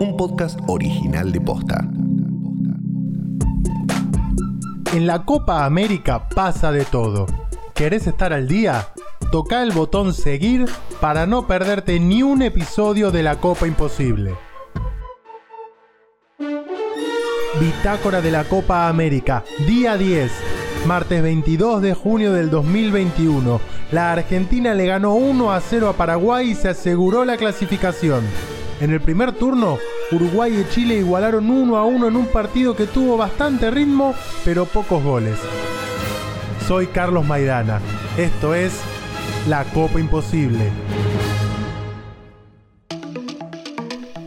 un podcast original de Posta. En la Copa América pasa de todo. ¿Querés estar al día? Toca el botón seguir para no perderte ni un episodio de la Copa Imposible. Bitácora de la Copa América, día 10, martes 22 de junio del 2021. La Argentina le ganó 1 a 0 a Paraguay y se aseguró la clasificación. En el primer turno, Uruguay y Chile igualaron 1 a 1 en un partido que tuvo bastante ritmo, pero pocos goles. Soy Carlos Maidana. Esto es La Copa Imposible.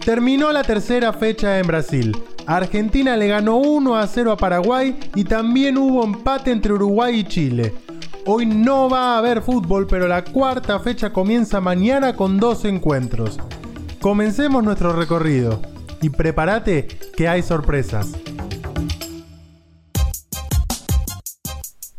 Terminó la tercera fecha en Brasil. Argentina le ganó 1 a 0 a Paraguay y también hubo empate entre Uruguay y Chile. Hoy no va a haber fútbol, pero la cuarta fecha comienza mañana con dos encuentros. Comencemos nuestro recorrido y prepárate que hay sorpresas.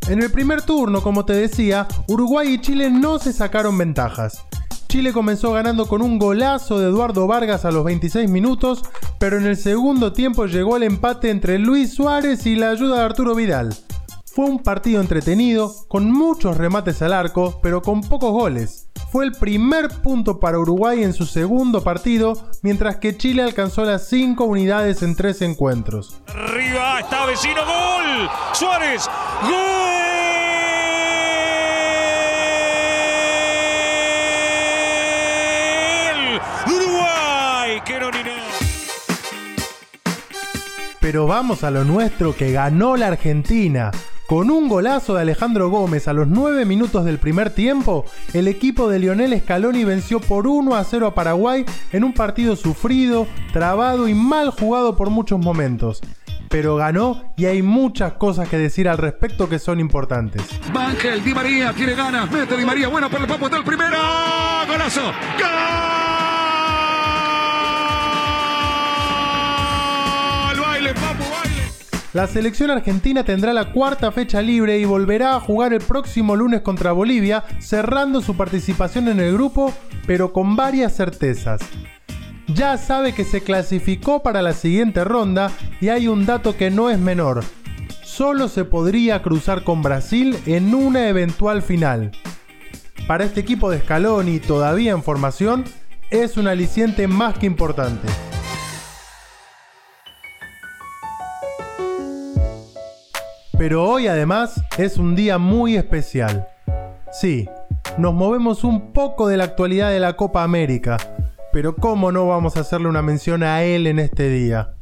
En el primer turno, como te decía, Uruguay y Chile no se sacaron ventajas. Chile comenzó ganando con un golazo de Eduardo Vargas a los 26 minutos, pero en el segundo tiempo llegó el empate entre Luis Suárez y la ayuda de Arturo Vidal. Fue un partido entretenido, con muchos remates al arco, pero con pocos goles. Fue el primer punto para Uruguay en su segundo partido, mientras que Chile alcanzó las 5 unidades en 3 encuentros. Arriba está vecino, gol. Suárez, gol. Pero vamos a lo nuestro que ganó la Argentina. Con un golazo de Alejandro Gómez a los 9 minutos del primer tiempo, el equipo de Lionel Scaloni venció por 1 a 0 a Paraguay en un partido sufrido, trabado y mal jugado por muchos momentos. Pero ganó y hay muchas cosas que decir al respecto que son importantes. Ángel Di María tiene ganas, mete Di María, bueno por el papo del primero, golazo, gol, La selección argentina tendrá la cuarta fecha libre y volverá a jugar el próximo lunes contra Bolivia, cerrando su participación en el grupo, pero con varias certezas. Ya sabe que se clasificó para la siguiente ronda y hay un dato que no es menor. Solo se podría cruzar con Brasil en una eventual final. Para este equipo de Scaloni todavía en formación, es un aliciente más que importante. Pero hoy además es un día muy especial. Sí, nos movemos un poco de la actualidad de la Copa América, pero ¿cómo no vamos a hacerle una mención a él en este día?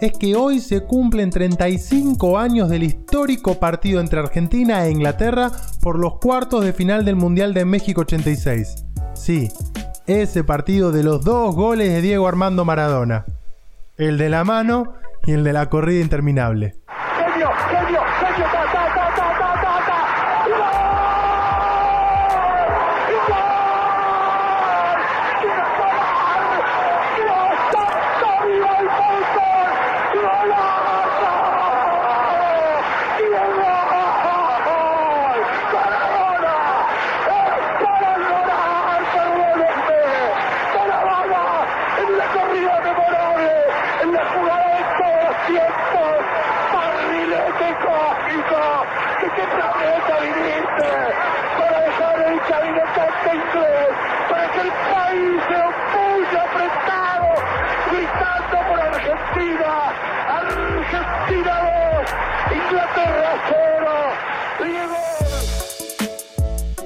Es que hoy se cumplen 35 años del histórico partido entre Argentina e Inglaterra por los cuartos de final del Mundial de México 86. Sí, ese partido de los dos goles de Diego Armando Maradona. El de la mano y el de la corrida interminable.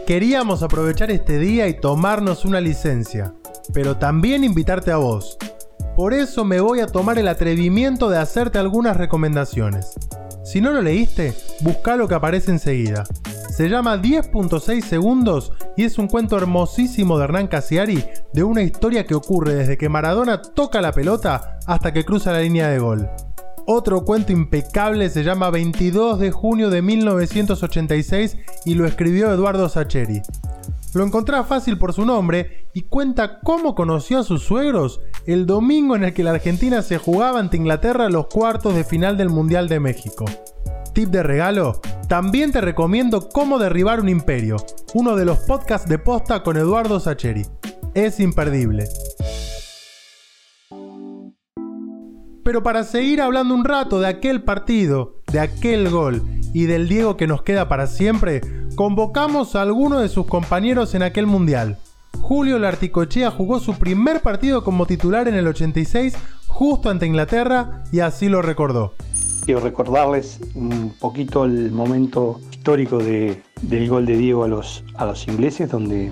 Queríamos aprovechar este día y tomarnos una licencia, pero también invitarte a vos. Por eso me voy a tomar el atrevimiento de hacerte algunas recomendaciones. Si no lo leíste, busca lo que aparece enseguida. Se llama 10.6 segundos y es un cuento hermosísimo de Hernán Casiari de una historia que ocurre desde que Maradona toca la pelota hasta que cruza la línea de gol. Otro cuento impecable se llama 22 de junio de 1986 y lo escribió Eduardo Sacheri. Lo encontrás fácil por su nombre y cuenta cómo conoció a sus suegros el domingo en el que la Argentina se jugaba ante Inglaterra los cuartos de final del Mundial de México. Tip de regalo, también te recomiendo Cómo derribar un imperio, uno de los podcasts de posta con Eduardo Sacheri. Es imperdible. Pero para seguir hablando un rato de aquel partido, de aquel gol y del Diego que nos queda para siempre, convocamos a alguno de sus compañeros en aquel mundial. Julio Larticochea jugó su primer partido como titular en el 86 justo ante Inglaterra y así lo recordó. Quiero recordarles un poquito el momento histórico de, del gol de Diego a los, a los ingleses, donde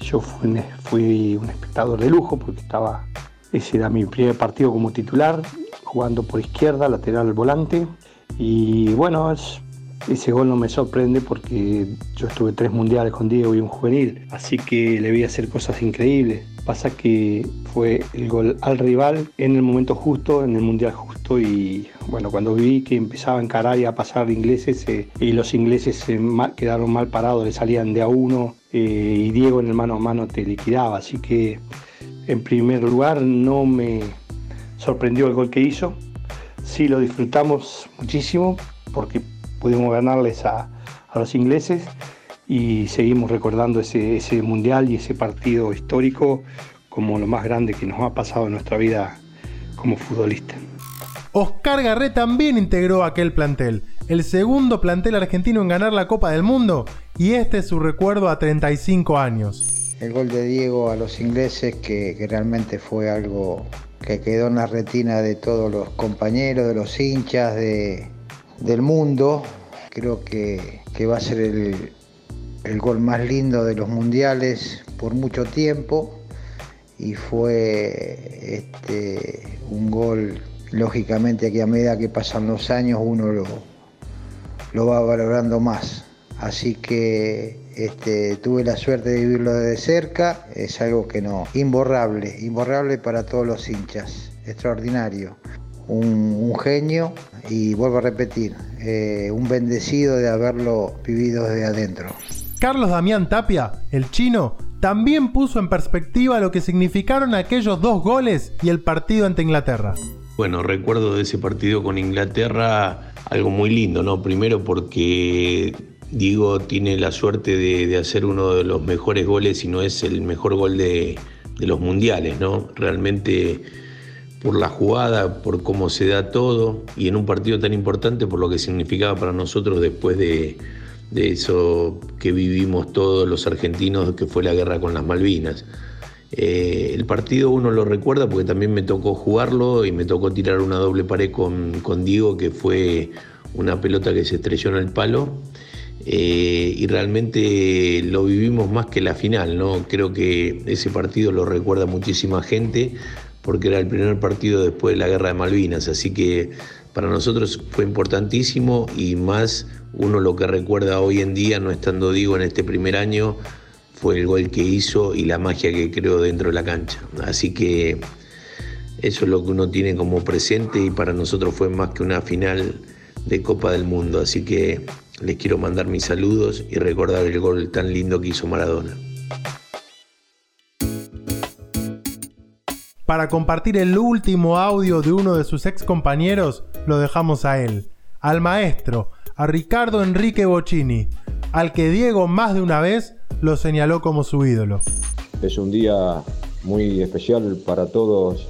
yo fui fui un espectador de lujo porque estaba, ese era mi primer partido como titular, jugando por izquierda, lateral volante. Y bueno, es, ese gol no me sorprende porque yo estuve tres mundiales con Diego y un juvenil, así que le vi hacer cosas increíbles. Pasa que fue el gol al rival en el momento justo, en el mundial justo y bueno, cuando vi que empezaba a encarar y a pasar ingleses eh, y los ingleses se quedaron mal parados, le salían de a uno eh, y Diego en el mano a mano te liquidaba, así que en primer lugar no me sorprendió el gol que hizo, sí lo disfrutamos muchísimo porque pudimos ganarles a, a los ingleses y seguimos recordando ese, ese mundial y ese partido histórico como lo más grande que nos ha pasado en nuestra vida como futbolista. Oscar Garré también integró aquel plantel, el segundo plantel argentino en ganar la Copa del Mundo, y este es su recuerdo a 35 años. El gol de Diego a los ingleses que, realmente fue algo que quedó en la retina de todos los compañeros, de los hinchas de, del mundo. Creo que, que va a ser el, el gol más lindo de los mundiales por mucho tiempo y fue este, un gol, lógicamente que a medida que pasan los años uno lo, lo va valorando más. Así que este, tuve la suerte de vivirlo de cerca, es algo que no, imborrable, imborrable para todos los hinchas, extraordinario. Un, un genio y vuelvo a repetir, eh, un bendecido de haberlo vivido desde adentro. Carlos Damián Tapia, el chino, también puso en perspectiva lo que significaron aquellos dos goles y el partido ante Inglaterra. Bueno, recuerdo de ese partido con Inglaterra algo muy lindo, ¿no? Primero porque Diego tiene la suerte de, de hacer uno de los mejores goles, y no es el mejor gol de, de los mundiales, ¿no? Realmente por la jugada, por cómo se da todo y en un partido tan importante por lo que significaba para nosotros después de, de eso que vivimos todos los argentinos, que fue la guerra con las Malvinas. Eh, el partido uno lo recuerda porque también me tocó jugarlo y me tocó tirar una doble pared con, con Diego, que fue una pelota que se estrelló en el palo. Eh, y realmente lo vivimos más que la final, ¿no? Creo que ese partido lo recuerda muchísima gente porque era el primer partido después de la guerra de Malvinas, así que para nosotros fue importantísimo y más uno lo que recuerda hoy en día, no estando digo en este primer año, fue el gol que hizo y la magia que creó dentro de la cancha. Así que eso es lo que uno tiene como presente y para nosotros fue más que una final de Copa del Mundo. Así que les quiero mandar mis saludos y recordar el gol tan lindo que hizo Maradona. Para compartir el último audio de uno de sus ex compañeros, lo dejamos a él, al maestro, a Ricardo Enrique Bocini, al que Diego más de una vez lo señaló como su ídolo. Es un día muy especial para todos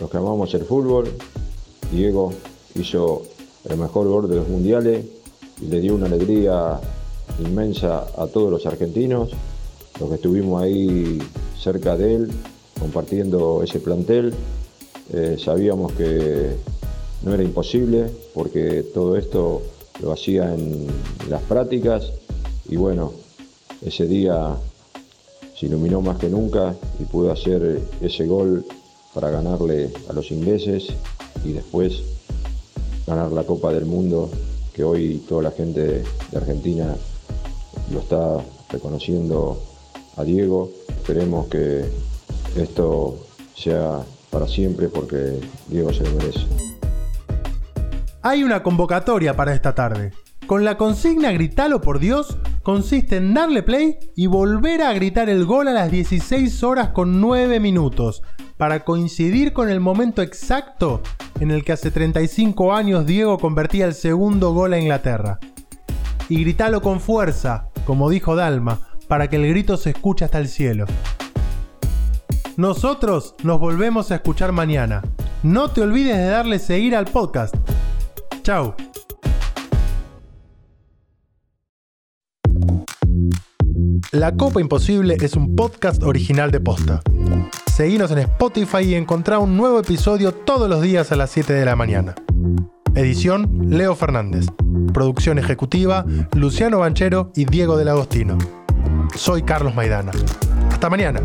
los que amamos el fútbol. Diego hizo el mejor gol de los mundiales le dio una alegría inmensa a todos los argentinos, los que estuvimos ahí cerca de él compartiendo ese plantel. Eh, sabíamos que no era imposible porque todo esto lo hacía en las prácticas y bueno, ese día se iluminó más que nunca y pudo hacer ese gol para ganarle a los ingleses y después ganar la Copa del Mundo que hoy toda la gente de Argentina lo está reconociendo a Diego. Esperemos que esto sea para siempre porque Diego se lo merece. Hay una convocatoria para esta tarde. Con la consigna Gritalo por Dios, consiste en darle play y volver a gritar el gol a las 16 horas con 9 minutos, para coincidir con el momento exacto en el que hace 35 años Diego convertía el segundo gol a Inglaterra. Y gritalo con fuerza, como dijo Dalma, para que el grito se escuche hasta el cielo. Nosotros nos volvemos a escuchar mañana. No te olvides de darle seguir al podcast. Chao. La Copa Imposible es un podcast original de Posta. Seguinos en Spotify y encontrá un nuevo episodio todos los días a las 7 de la mañana. Edición Leo Fernández. Producción ejecutiva Luciano Banchero y Diego del Agostino. Soy Carlos Maidana. Hasta mañana.